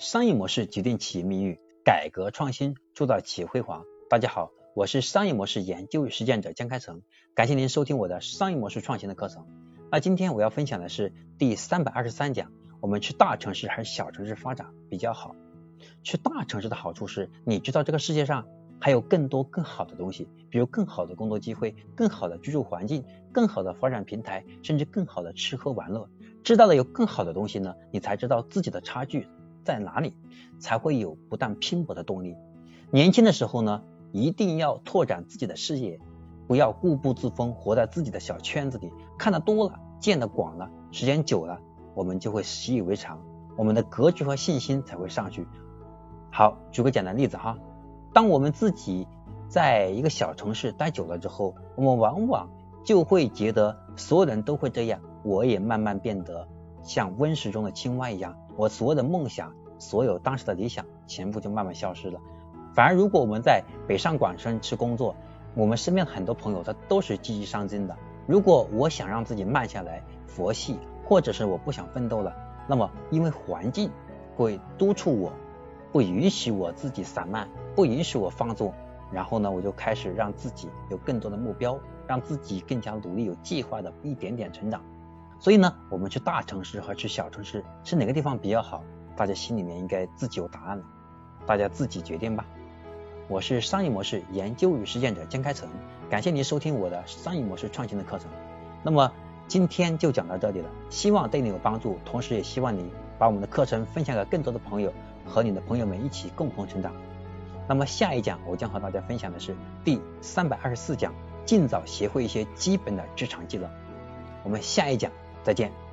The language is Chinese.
商业模式决定企业命运，改革创新铸造企业辉煌。大家好，我是商业模式研究与实践者江开成，感谢您收听我的商业模式创新的课程。那今天我要分享的是第三百二十三讲，我们去大城市还是小城市发展比较好？去大城市的好处是，你知道这个世界上还有更多更好的东西，比如更好的工作机会、更好的居住环境、更好的发展平台，甚至更好的吃喝玩乐。知道了有更好的东西呢，你才知道自己的差距。在哪里才会有不断拼搏的动力？年轻的时候呢，一定要拓展自己的视野，不要固步自封，活在自己的小圈子里。看得多了，见得广了，时间久了，我们就会习以为常，我们的格局和信心才会上去。好，举个简单例子哈，当我们自己在一个小城市待久了之后，我们往往就会觉得所有人都会这样，我也慢慢变得像温室中的青蛙一样。我所有的梦想，所有当时的理想，全部就慢慢消失了。反而，如果我们在北上广深去工作，我们身边很多朋友他都是积极上进的。如果我想让自己慢下来、佛系，或者是我不想奋斗了，那么因为环境会督促我，不允许我自己散漫，不允许我放纵，然后呢，我就开始让自己有更多的目标，让自己更加努力、有计划的一点点成长。所以呢，我们去大城市和去小城市是哪个地方比较好？大家心里面应该自己有答案了，大家自己决定吧。我是商业模式研究与实践者江开成，感谢您收听我的商业模式创新的课程。那么今天就讲到这里了，希望对你有帮助，同时也希望你把我们的课程分享给更多的朋友，和你的朋友们一起共同成长。那么下一讲我将和大家分享的是第三百二十四讲，尽早学会一些基本的职场技能。我们下一讲。再见。